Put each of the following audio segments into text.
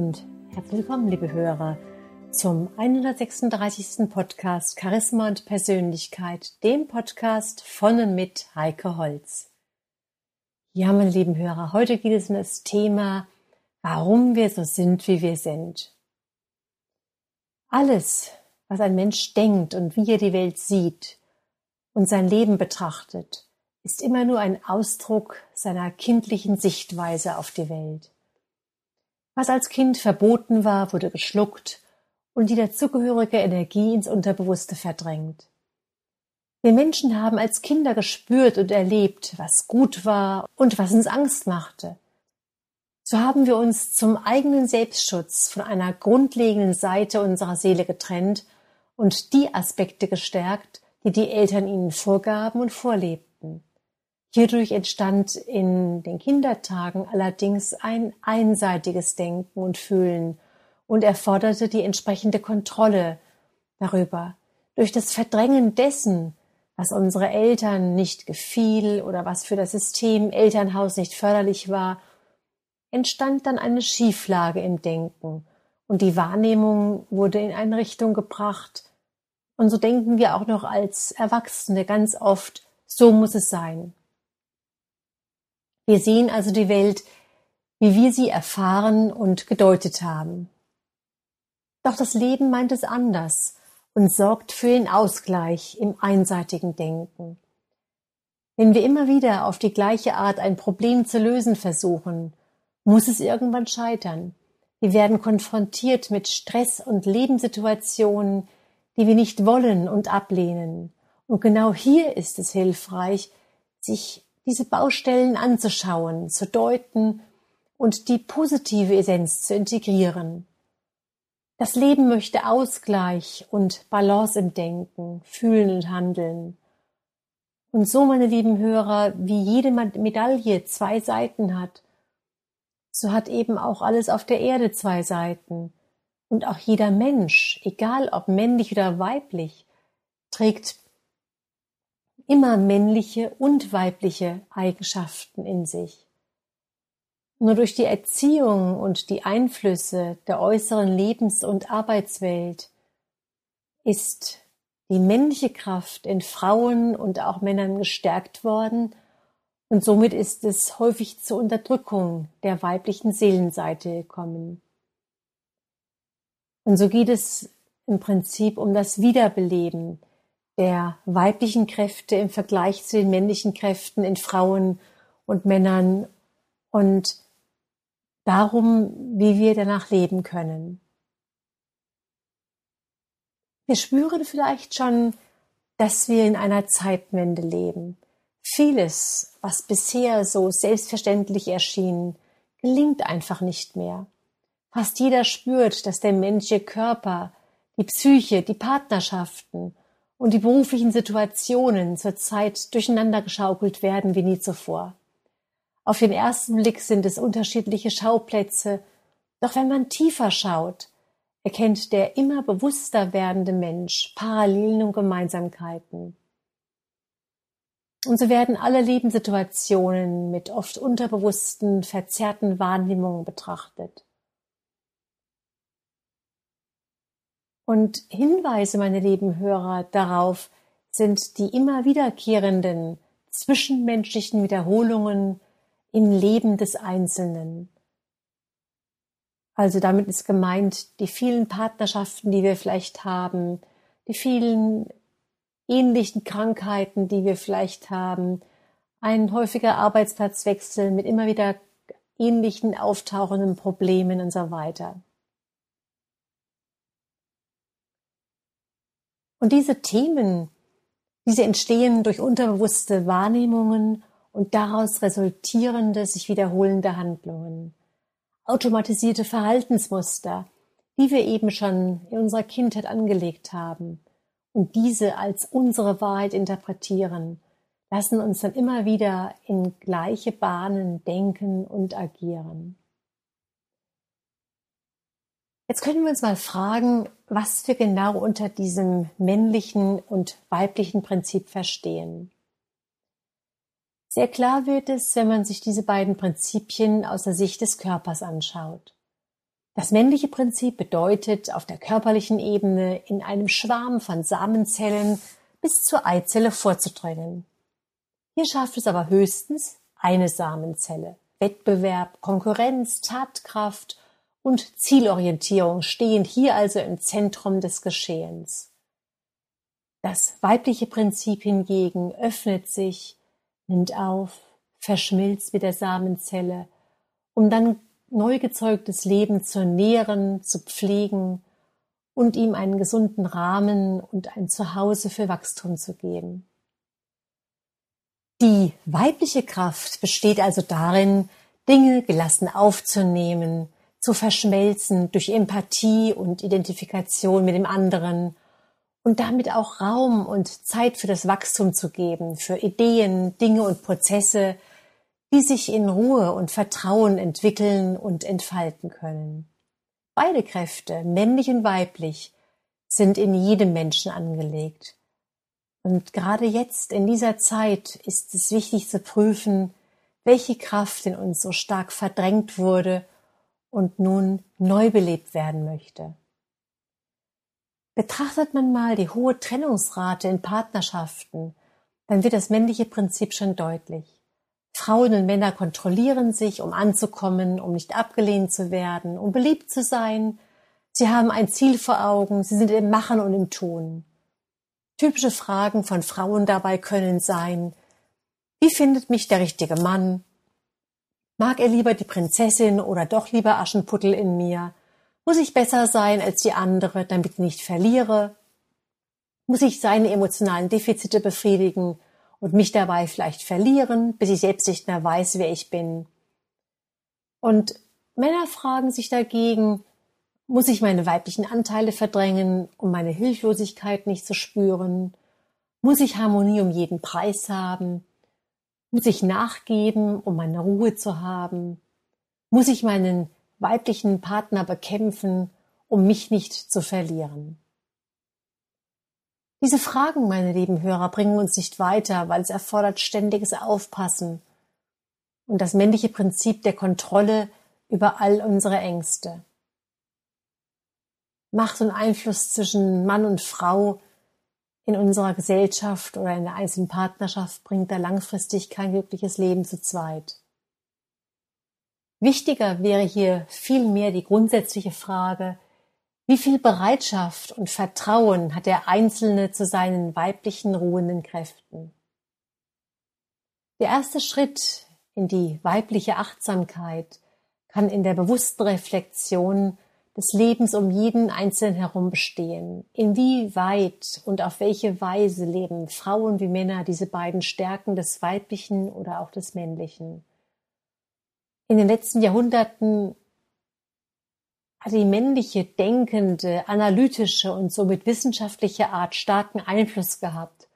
und herzlich willkommen, liebe Hörer, zum 136. Podcast Charisma und Persönlichkeit, dem Podcast von und mit Heike Holz. Ja, meine lieben Hörer, heute geht es um das Thema, warum wir so sind, wie wir sind. Alles, was ein Mensch denkt und wie er die Welt sieht und sein Leben betrachtet, ist immer nur ein Ausdruck seiner kindlichen Sichtweise auf die Welt. Was als Kind verboten war, wurde geschluckt und die dazugehörige Energie ins Unterbewusste verdrängt. Wir Menschen haben als Kinder gespürt und erlebt, was gut war und was uns Angst machte. So haben wir uns zum eigenen Selbstschutz von einer grundlegenden Seite unserer Seele getrennt und die Aspekte gestärkt, die die Eltern ihnen vorgaben und vorlebten. Hierdurch entstand in den Kindertagen allerdings ein einseitiges Denken und Fühlen und erforderte die entsprechende Kontrolle darüber. Durch das Verdrängen dessen, was unsere Eltern nicht gefiel oder was für das System Elternhaus nicht förderlich war, entstand dann eine Schieflage im Denken und die Wahrnehmung wurde in eine Richtung gebracht. Und so denken wir auch noch als Erwachsene ganz oft, so muss es sein. Wir sehen also die Welt, wie wir sie erfahren und gedeutet haben. Doch das Leben meint es anders und sorgt für den Ausgleich im einseitigen Denken. Wenn wir immer wieder auf die gleiche Art ein Problem zu lösen versuchen, muss es irgendwann scheitern. Wir werden konfrontiert mit Stress und Lebenssituationen, die wir nicht wollen und ablehnen. Und genau hier ist es hilfreich, sich diese Baustellen anzuschauen, zu deuten und die positive Essenz zu integrieren. Das Leben möchte Ausgleich und Balance im Denken, Fühlen und Handeln. Und so, meine lieben Hörer, wie jede Medaille zwei Seiten hat, so hat eben auch alles auf der Erde zwei Seiten. Und auch jeder Mensch, egal ob männlich oder weiblich, trägt immer männliche und weibliche Eigenschaften in sich. Nur durch die Erziehung und die Einflüsse der äußeren Lebens- und Arbeitswelt ist die männliche Kraft in Frauen und auch Männern gestärkt worden und somit ist es häufig zur Unterdrückung der weiblichen Seelenseite gekommen. Und so geht es im Prinzip um das Wiederbeleben der weiblichen Kräfte im Vergleich zu den männlichen Kräften in Frauen und Männern und darum, wie wir danach leben können. Wir spüren vielleicht schon, dass wir in einer Zeitwende leben. Vieles, was bisher so selbstverständlich erschien, gelingt einfach nicht mehr. Fast jeder spürt, dass der menschliche Körper, die Psyche, die Partnerschaften und die beruflichen Situationen zurzeit durcheinander geschaukelt werden wie nie zuvor. Auf den ersten Blick sind es unterschiedliche Schauplätze, doch wenn man tiefer schaut, erkennt der immer bewusster werdende Mensch Parallelen und Gemeinsamkeiten. Und so werden alle Lebenssituationen mit oft unterbewussten, verzerrten Wahrnehmungen betrachtet. Und Hinweise, meine lieben Hörer, darauf sind die immer wiederkehrenden zwischenmenschlichen Wiederholungen im Leben des Einzelnen. Also damit ist gemeint die vielen Partnerschaften, die wir vielleicht haben, die vielen ähnlichen Krankheiten, die wir vielleicht haben, ein häufiger Arbeitsplatzwechsel mit immer wieder ähnlichen auftauchenden Problemen und so weiter. Und diese Themen, diese entstehen durch unterbewusste Wahrnehmungen und daraus resultierende, sich wiederholende Handlungen. Automatisierte Verhaltensmuster, die wir eben schon in unserer Kindheit angelegt haben und diese als unsere Wahrheit interpretieren, lassen uns dann immer wieder in gleiche Bahnen denken und agieren. Jetzt können wir uns mal fragen, was wir genau unter diesem männlichen und weiblichen Prinzip verstehen. Sehr klar wird es, wenn man sich diese beiden Prinzipien aus der Sicht des Körpers anschaut. Das männliche Prinzip bedeutet, auf der körperlichen Ebene in einem Schwarm von Samenzellen bis zur Eizelle vorzudrängen. Hier schafft es aber höchstens eine Samenzelle. Wettbewerb, Konkurrenz, Tatkraft und Zielorientierung stehen hier also im Zentrum des Geschehens. Das weibliche Prinzip hingegen öffnet sich, nimmt auf, verschmilzt mit der Samenzelle, um dann neu gezeugtes Leben zu nähren, zu pflegen und ihm einen gesunden Rahmen und ein Zuhause für Wachstum zu geben. Die weibliche Kraft besteht also darin, Dinge gelassen aufzunehmen, zu verschmelzen durch Empathie und Identifikation mit dem anderen und damit auch Raum und Zeit für das Wachstum zu geben, für Ideen, Dinge und Prozesse, die sich in Ruhe und Vertrauen entwickeln und entfalten können. Beide Kräfte, männlich und weiblich, sind in jedem Menschen angelegt. Und gerade jetzt, in dieser Zeit, ist es wichtig zu prüfen, welche Kraft in uns so stark verdrängt wurde und nun neu belebt werden möchte. Betrachtet man mal die hohe Trennungsrate in Partnerschaften, dann wird das männliche Prinzip schon deutlich. Frauen und Männer kontrollieren sich, um anzukommen, um nicht abgelehnt zu werden, um beliebt zu sein. Sie haben ein Ziel vor Augen, sie sind im Machen und im Tun. Typische Fragen von Frauen dabei können sein, wie findet mich der richtige Mann? Mag er lieber die Prinzessin oder doch lieber Aschenputtel in mir? Muss ich besser sein als die andere, damit ich nicht verliere? Muss ich seine emotionalen Defizite befriedigen und mich dabei vielleicht verlieren, bis ich selbst nicht mehr weiß, wer ich bin. Und Männer fragen sich dagegen, muss ich meine weiblichen Anteile verdrängen, um meine Hilflosigkeit nicht zu spüren? Muss ich Harmonie um jeden Preis haben? Muss ich nachgeben, um meine Ruhe zu haben? Muss ich meinen weiblichen Partner bekämpfen, um mich nicht zu verlieren? Diese Fragen, meine lieben Hörer, bringen uns nicht weiter, weil es erfordert ständiges Aufpassen und das männliche Prinzip der Kontrolle über all unsere Ängste. Macht und Einfluss zwischen Mann und Frau in unserer Gesellschaft oder in der einzelnen Partnerschaft bringt da langfristig kein glückliches Leben zu zweit. Wichtiger wäre hier vielmehr die grundsätzliche Frage, wie viel Bereitschaft und Vertrauen hat der Einzelne zu seinen weiblichen ruhenden Kräften? Der erste Schritt in die weibliche Achtsamkeit kann in der bewussten Reflexion des Lebens um jeden Einzelnen herum bestehen. Inwieweit und auf welche Weise leben Frauen wie Männer diese beiden Stärken des Weiblichen oder auch des Männlichen? In den letzten Jahrhunderten hat die männliche, denkende, analytische und somit wissenschaftliche Art starken Einfluss gehabt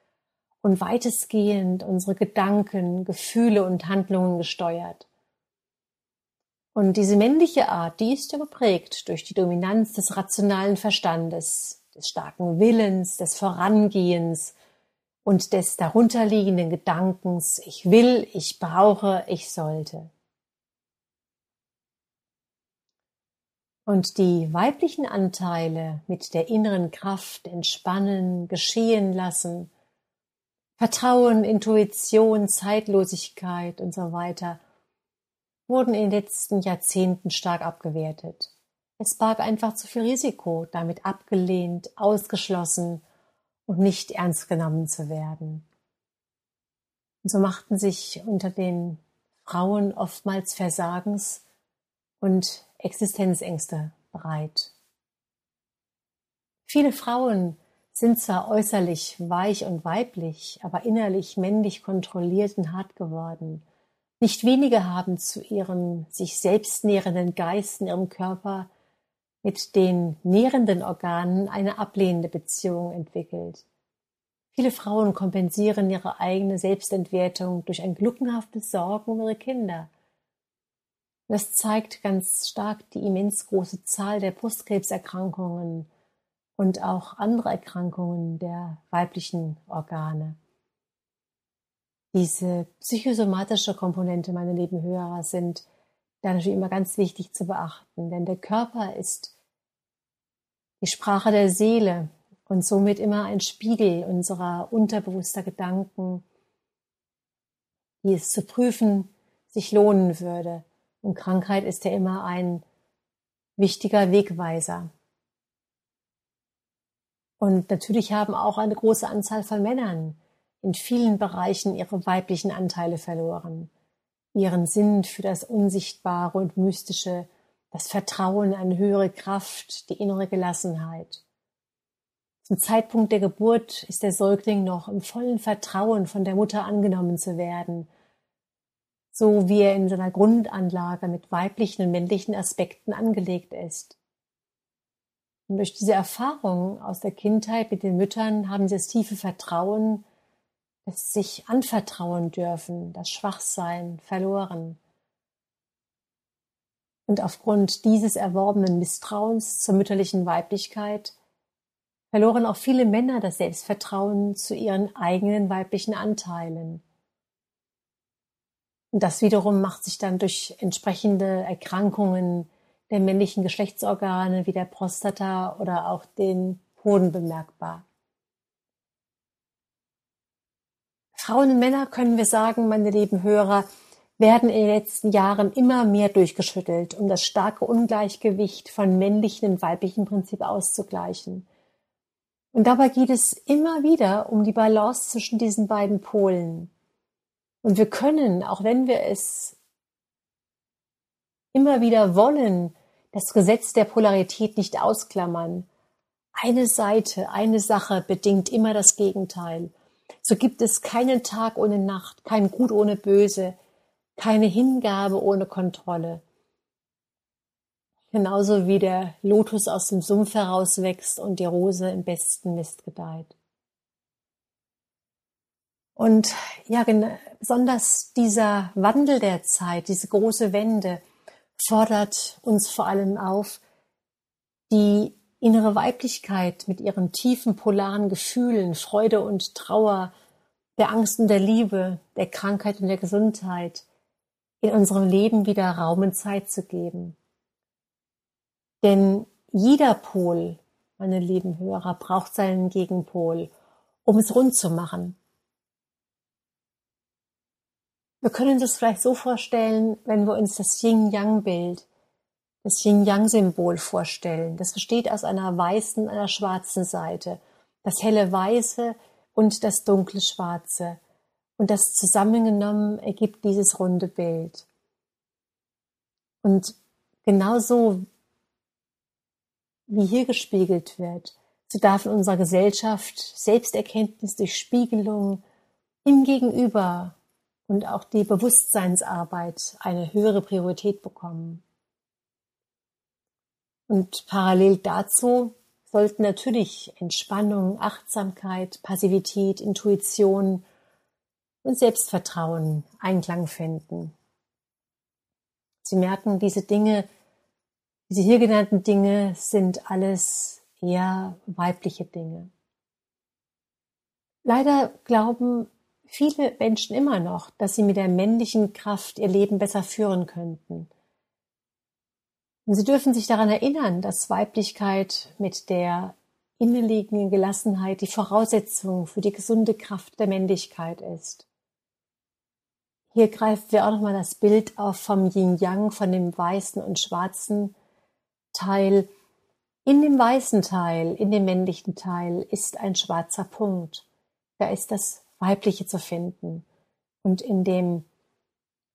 und weitestgehend unsere Gedanken, Gefühle und Handlungen gesteuert. Und diese männliche Art, die ist ja geprägt durch die Dominanz des rationalen Verstandes, des starken Willens, des Vorangehens und des darunterliegenden Gedankens, ich will, ich brauche, ich sollte. Und die weiblichen Anteile mit der inneren Kraft entspannen, geschehen lassen, Vertrauen, Intuition, Zeitlosigkeit und so weiter, wurden in den letzten Jahrzehnten stark abgewertet. Es barg einfach zu viel Risiko, damit abgelehnt, ausgeschlossen und nicht ernst genommen zu werden. Und so machten sich unter den Frauen oftmals Versagens und Existenzängste breit. Viele Frauen sind zwar äußerlich weich und weiblich, aber innerlich männlich kontrolliert und hart geworden. Nicht wenige haben zu ihrem sich selbst nährenden Geist in ihrem Körper mit den nährenden Organen eine ablehnende Beziehung entwickelt. Viele Frauen kompensieren ihre eigene Selbstentwertung durch ein gluckenhaftes Sorgen um ihre Kinder, das zeigt ganz stark die immens große Zahl der Brustkrebserkrankungen und auch andere Erkrankungen der weiblichen Organe. Diese psychosomatische Komponente, meine lieben Hörer, sind da natürlich immer ganz wichtig zu beachten, denn der Körper ist die Sprache der Seele und somit immer ein Spiegel unserer unterbewusster Gedanken, die es zu prüfen sich lohnen würde. Und Krankheit ist ja immer ein wichtiger Wegweiser. Und natürlich haben auch eine große Anzahl von Männern in vielen Bereichen ihre weiblichen Anteile verloren ihren Sinn für das Unsichtbare und Mystische, das Vertrauen an höhere Kraft, die innere Gelassenheit. Zum Zeitpunkt der Geburt ist der Säugling noch im vollen Vertrauen von der Mutter angenommen zu werden, so wie er in seiner Grundanlage mit weiblichen und männlichen Aspekten angelegt ist. Und durch diese Erfahrung aus der Kindheit mit den Müttern haben sie das tiefe Vertrauen, es sich anvertrauen dürfen, das Schwachsein verloren. Und aufgrund dieses erworbenen Misstrauens zur mütterlichen Weiblichkeit verloren auch viele Männer das Selbstvertrauen zu ihren eigenen weiblichen Anteilen. Und das wiederum macht sich dann durch entsprechende Erkrankungen der männlichen Geschlechtsorgane wie der Prostata oder auch den Hoden bemerkbar. Frauen und Männer, können wir sagen, meine lieben Hörer, werden in den letzten Jahren immer mehr durchgeschüttelt, um das starke Ungleichgewicht von männlichen und weiblichen Prinzip auszugleichen. Und dabei geht es immer wieder um die Balance zwischen diesen beiden Polen. Und wir können, auch wenn wir es immer wieder wollen, das Gesetz der Polarität nicht ausklammern. Eine Seite, eine Sache bedingt immer das Gegenteil. So gibt es keinen Tag ohne Nacht, kein Gut ohne Böse, keine Hingabe ohne Kontrolle. Genauso wie der Lotus aus dem Sumpf herauswächst und die Rose im besten Mist gedeiht. Und ja, besonders dieser Wandel der Zeit, diese große Wende, fordert uns vor allem auf, die innere Weiblichkeit mit ihren tiefen polaren Gefühlen, Freude und Trauer, der Angst und der Liebe, der Krankheit und der Gesundheit in unserem Leben wieder Raum und Zeit zu geben. Denn jeder Pol, meine lieben Hörer, braucht seinen Gegenpol, um es rund zu machen. Wir können uns das vielleicht so vorstellen, wenn wir uns das Yin-Yang-Bild das Yin-Yang-Symbol vorstellen. Das besteht aus einer weißen einer schwarzen Seite. Das helle Weiße und das dunkle Schwarze. Und das zusammengenommen ergibt dieses runde Bild. Und genauso wie hier gespiegelt wird, so darf in unserer Gesellschaft Selbsterkenntnis durch Spiegelung im Gegenüber und auch die Bewusstseinsarbeit eine höhere Priorität bekommen. Und parallel dazu sollten natürlich Entspannung, Achtsamkeit, Passivität, Intuition und Selbstvertrauen Einklang finden. Sie merken, diese Dinge, diese hier genannten Dinge sind alles eher weibliche Dinge. Leider glauben viele Menschen immer noch, dass sie mit der männlichen Kraft ihr Leben besser führen könnten. Und Sie dürfen sich daran erinnern, dass Weiblichkeit mit der innenliegenden Gelassenheit die Voraussetzung für die gesunde Kraft der Männlichkeit ist. Hier greifen wir auch nochmal das Bild auf vom Yin-Yang, von dem weißen und schwarzen Teil. In dem weißen Teil, in dem männlichen Teil ist ein schwarzer Punkt. Da ist das Weibliche zu finden. Und in dem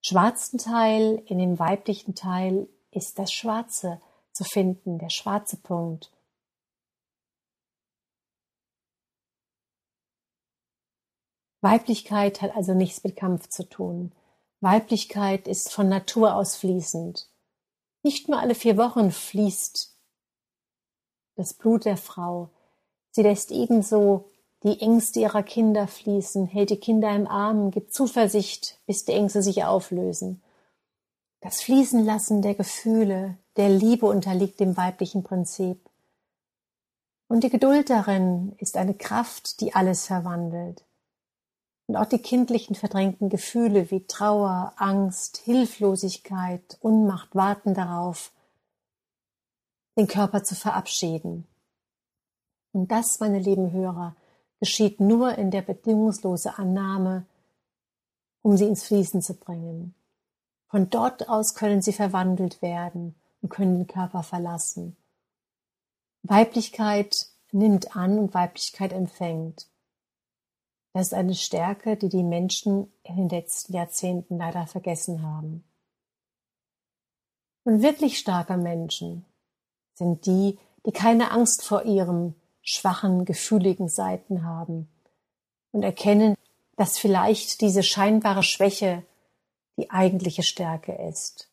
schwarzen Teil, in dem weiblichen Teil ist das Schwarze zu finden, der schwarze Punkt. Weiblichkeit hat also nichts mit Kampf zu tun. Weiblichkeit ist von Natur aus fließend. Nicht nur alle vier Wochen fließt das Blut der Frau. Sie lässt ebenso die Ängste ihrer Kinder fließen, hält die Kinder im Arm, gibt Zuversicht, bis die Ängste sich auflösen. Das Fließenlassen der Gefühle, der Liebe unterliegt dem weiblichen Prinzip. Und die Geduld darin ist eine Kraft, die alles verwandelt. Und auch die kindlichen verdrängten Gefühle wie Trauer, Angst, Hilflosigkeit, Unmacht warten darauf, den Körper zu verabschieden. Und das, meine lieben Hörer, geschieht nur in der bedingungslosen Annahme, um sie ins Fließen zu bringen. Von dort aus können sie verwandelt werden und können den Körper verlassen. Weiblichkeit nimmt an und Weiblichkeit empfängt. Das ist eine Stärke, die die Menschen in den letzten Jahrzehnten leider vergessen haben. Und wirklich starke Menschen sind die, die keine Angst vor ihrem schwachen, gefühligen Seiten haben und erkennen, dass vielleicht diese scheinbare Schwäche die eigentliche Stärke ist.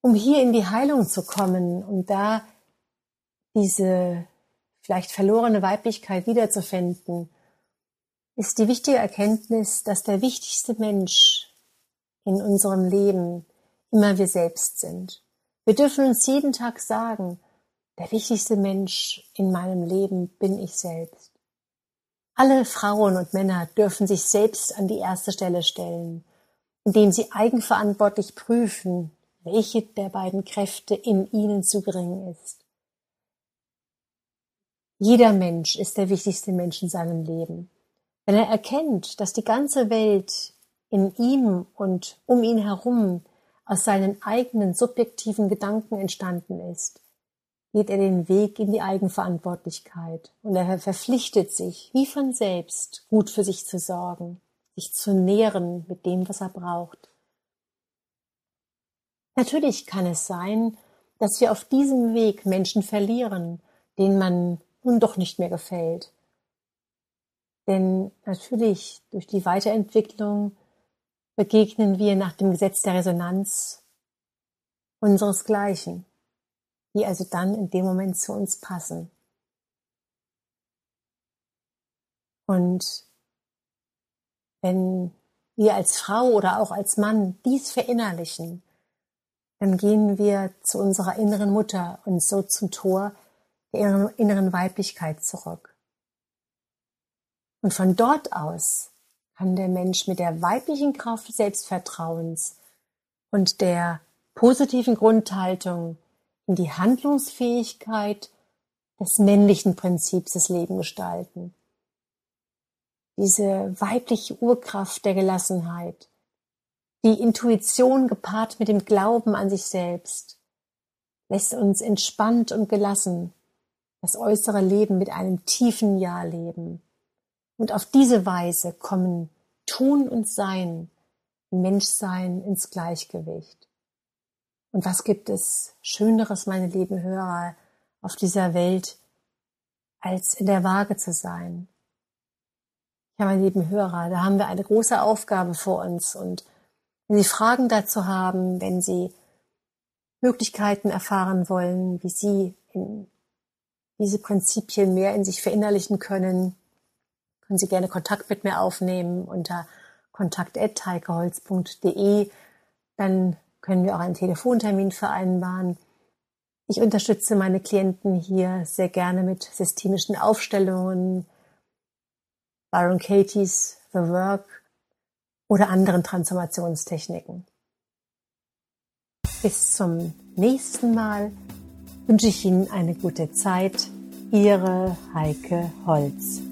Um hier in die Heilung zu kommen und da diese vielleicht verlorene Weiblichkeit wiederzufinden, ist die wichtige Erkenntnis, dass der wichtigste Mensch in unserem Leben immer wir selbst sind. Wir dürfen uns jeden Tag sagen, der wichtigste Mensch in meinem Leben bin ich selbst. Alle Frauen und Männer dürfen sich selbst an die erste Stelle stellen, indem sie eigenverantwortlich prüfen, welche der beiden Kräfte in ihnen zu gering ist. Jeder Mensch ist der wichtigste Mensch in seinem Leben. Wenn er erkennt, dass die ganze Welt in ihm und um ihn herum aus seinen eigenen subjektiven Gedanken entstanden ist, geht er den Weg in die Eigenverantwortlichkeit und er verpflichtet sich, wie von selbst, gut für sich zu sorgen, sich zu nähren mit dem, was er braucht. Natürlich kann es sein, dass wir auf diesem Weg Menschen verlieren, denen man nun doch nicht mehr gefällt. Denn natürlich durch die Weiterentwicklung begegnen wir nach dem Gesetz der Resonanz unseresgleichen die also dann in dem Moment zu uns passen. Und wenn wir als Frau oder auch als Mann dies verinnerlichen, dann gehen wir zu unserer inneren Mutter und so zum Tor der inneren Weiblichkeit zurück. Und von dort aus kann der Mensch mit der weiblichen Kraft des Selbstvertrauens und der positiven Grundhaltung in die Handlungsfähigkeit des männlichen Prinzips des Leben gestalten. Diese weibliche Urkraft der Gelassenheit, die Intuition gepaart mit dem Glauben an sich selbst, lässt uns entspannt und gelassen das äußere Leben mit einem tiefen Ja leben. Und auf diese Weise kommen Tun und Sein, Menschsein ins Gleichgewicht. Und was gibt es Schöneres, meine lieben Hörer, auf dieser Welt, als in der Waage zu sein? Ja, meine lieben Hörer, da haben wir eine große Aufgabe vor uns. Und wenn Sie Fragen dazu haben, wenn Sie Möglichkeiten erfahren wollen, wie Sie diese Prinzipien mehr in sich verinnerlichen können, können Sie gerne Kontakt mit mir aufnehmen unter kontakt.heikeholz.de. Dann können wir auch einen Telefontermin vereinbaren. Ich unterstütze meine Klienten hier sehr gerne mit systemischen Aufstellungen, Byron Katie's The Work oder anderen Transformationstechniken. Bis zum nächsten Mal wünsche ich Ihnen eine gute Zeit. Ihre Heike Holz.